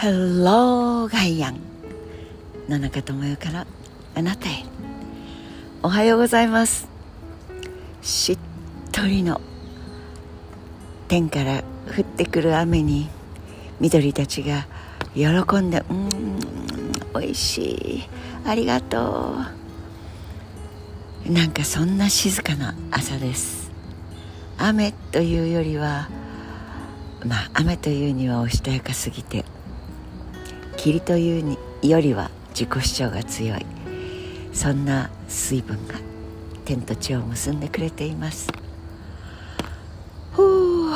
Hello ガイアン野中智代からあなたへ。おはようございます。しっとりの天から降ってくる雨に緑たちが喜んで「うんおいしい。ありがとう」なんかそんな静かな朝です。雨というよりはまあ雨というにはおしとやかすぎて霧というよりは自己主張が強い。そんな水分が天と地を結んでくれています。ふう。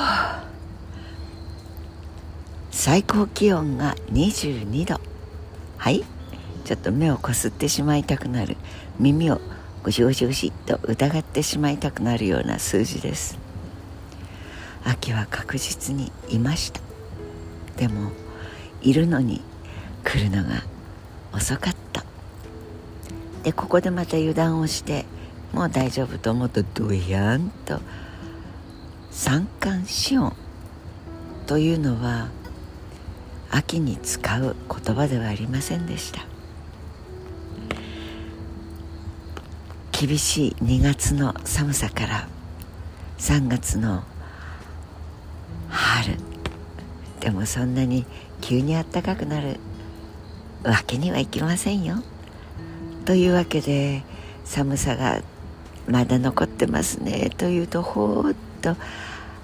最高気温が22度。はい。ちょっと目をこすってしまいたくなる。耳をゴシゴシゴシっと疑ってしまいたくなるような数字です。秋は確実にいました。でもいるのに来るのが遅かった。でここでまた油断をしてもう大丈夫と思うとドヤンと三寒四温というのは秋に使う言葉ではありませんでした。厳しい2月の寒さから3月の春。でもそんなに急にあったかくなるわけにはいきませんよ。というわけで寒さがまだ残ってますね。というとほーっと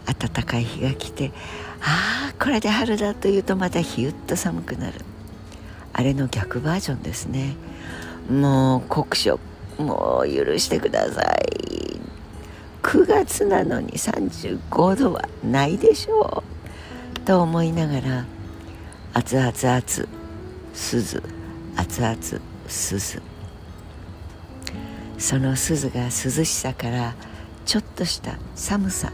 暖かい日が来てああこれで春だというとまたひゅっと寒くなる。あれの逆バージョンですね。もう酷暑もう許してください。9月なのに35度はないでしょう。と思いながら熱々熱鈴熱々鈴。その鈴が涼しさからちょっとした寒さ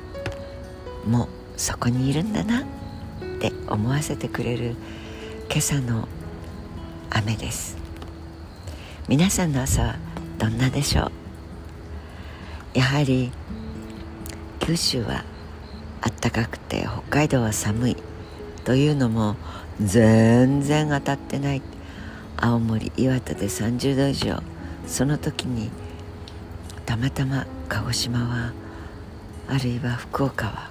もそこにいるんだなって思わせてくれる今朝の雨です。皆さんの朝はどんなでしょう？やはり九州は暖かくて北海道は寒いというのも全然当たってない。青森岩手で30度以上。その時にたまたま鹿児島はあるいは福岡は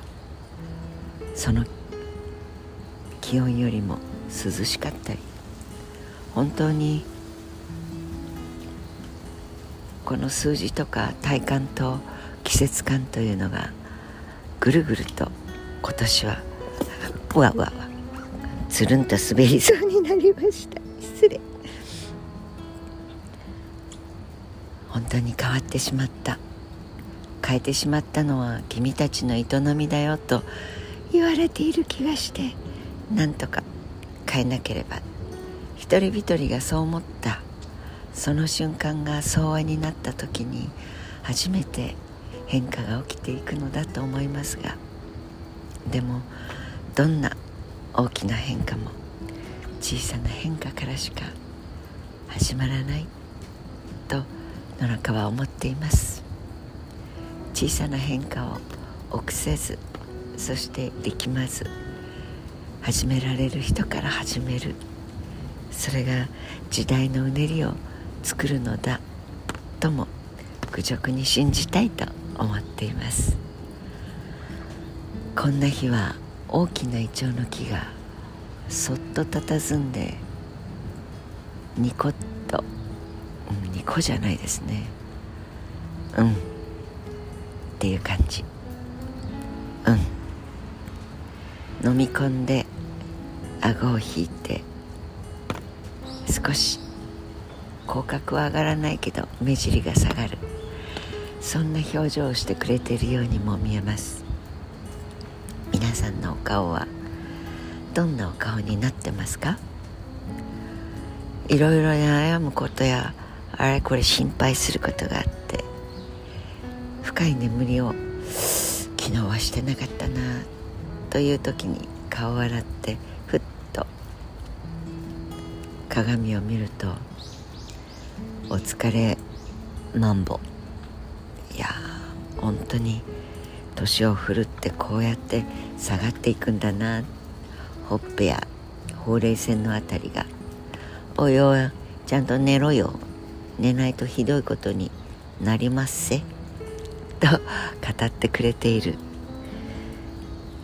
その気温よりも涼しかったり。本当にこの数字とか体感と季節感というのがぐるぐると今年はわわわ。つるんと滑りそうになりました。失礼。本当に変わってしまった。変えてしまったのは君たちの営みだよと言われている気がしてなんとか変えなければ。一人一人がそう思った。その瞬間が相和になった時に初めて変化が起きていくのだと思いますが。でもどんな大きな変化も小さな変化からしか始まらないと野中は思っています。小さな変化を臆せずそして力まず始められる人から始める。それが時代のうねりを作るのだとも愚直に信じたいと思っています。こんな日は大きなイチョウの木がそっと佇んでニコッと、うん、ニコじゃないですね。うん。っていう感じ。うん。飲み込んで顎を引いて少し口角は上がらないけど目尻が下がる。そんな表情をしてくれているようにも見えます。皆さんのお顔はどんなお顔になってますか？いろいろ悩むことやあれこれ心配することがあって深い眠りを昨日はしてなかったなという時に顔を洗ってふっと鏡を見るとお疲れマンボ。いや本当に年を振るってこうやって下がっていくんだな。ほっぺやほうれい線のあたりが「おいおいちゃんと寝ろよ。寝ないとひどいことになりますせ」と語ってくれている。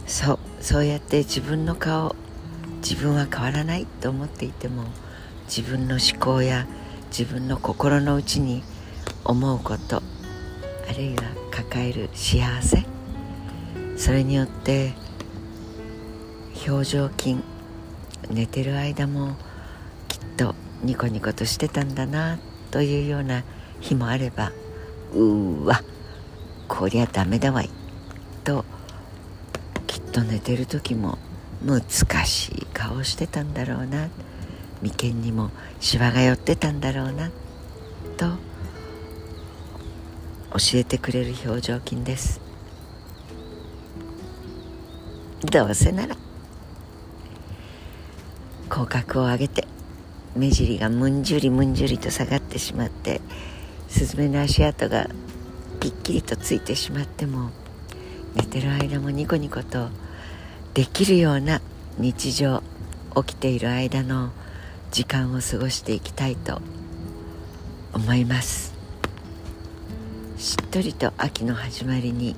そうそうやって自分の顔自分は変わらない。と思っていても自分の思考や自分の心の内に思うことあるいは抱える幸せそれによって表情筋寝てる間もきっとニコニコとしてたんだなというような日もあればうーわこりゃダメだわいときっと寝てる時も難しい顔してたんだろうな眉間にもシワが寄ってたんだろうなと教えてくれる表情筋です。どうせなら。口角を上げて目尻がむんじゅりむんじゅりと下がってしまってスズメの足跡がぴっきりとついてしまっても寝てる間もニコニコとできるような日常起きている間の時間を過ごしていきたいと思います。しっとりと秋の始まりに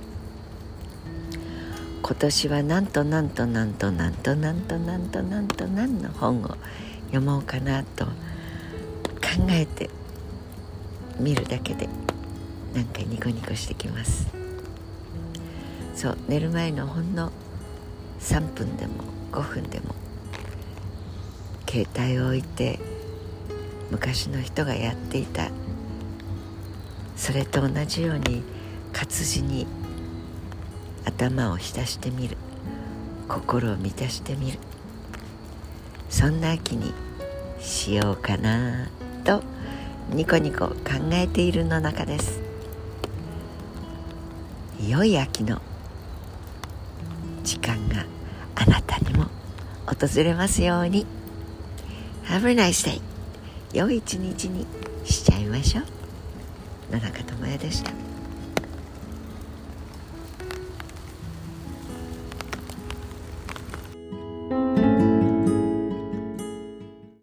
今年はなんとなんとなんとなんとなんとなんとなんと何の本を読もうかなと考えて見るだけでなんかニコニコしてきますそう寝る前のほんの3分でも5分でも携帯を置いて昔の人がやっていたそれと同じように活字に頭を浸してみる。心を満たしてみる。そんな秋にしようかなとニコニコ考えているの中です。良い秋の時間があなたにも訪れますように。Have a nice day 良い一日にしちゃいましょう。野中智也でした。